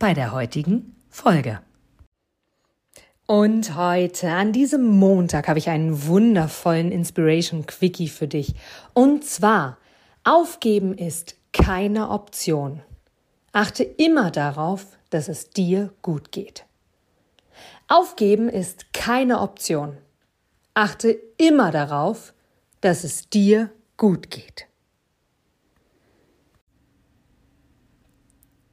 bei der heutigen Folge. Und heute, an diesem Montag, habe ich einen wundervollen Inspiration Quickie für dich. Und zwar, aufgeben ist keine Option. Achte immer darauf, dass es dir gut geht. Aufgeben ist keine Option. Achte immer darauf, dass es dir gut geht.